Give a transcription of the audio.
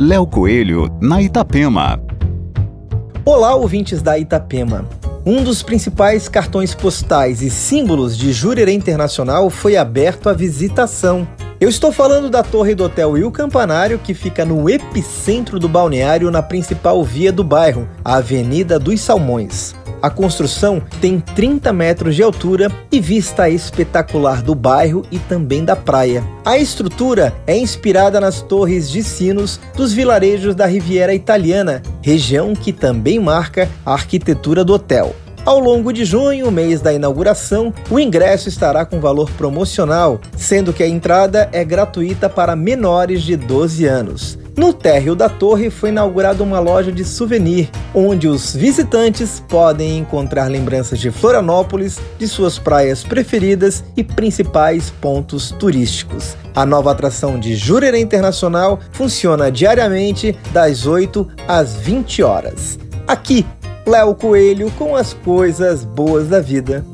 Léo Coelho, na Itapema. Olá, ouvintes da Itapema. Um dos principais cartões postais e símbolos de Jurerê Internacional foi aberto à visitação. Eu estou falando da torre do Hotel Il Campanário, que fica no epicentro do balneário, na principal via do bairro, a Avenida dos Salmões. A construção tem 30 metros de altura e vista espetacular do bairro e também da praia. A estrutura é inspirada nas torres de sinos dos vilarejos da Riviera Italiana, região que também marca a arquitetura do hotel. Ao longo de junho, mês da inauguração, o ingresso estará com valor promocional, sendo que a entrada é gratuita para menores de 12 anos. No térreo da torre foi inaugurada uma loja de souvenir, onde os visitantes podem encontrar lembranças de Florianópolis, de suas praias preferidas e principais pontos turísticos. A nova atração de Jurerê Internacional funciona diariamente das 8 às 20 horas. Aqui, Léo Coelho com as coisas boas da vida.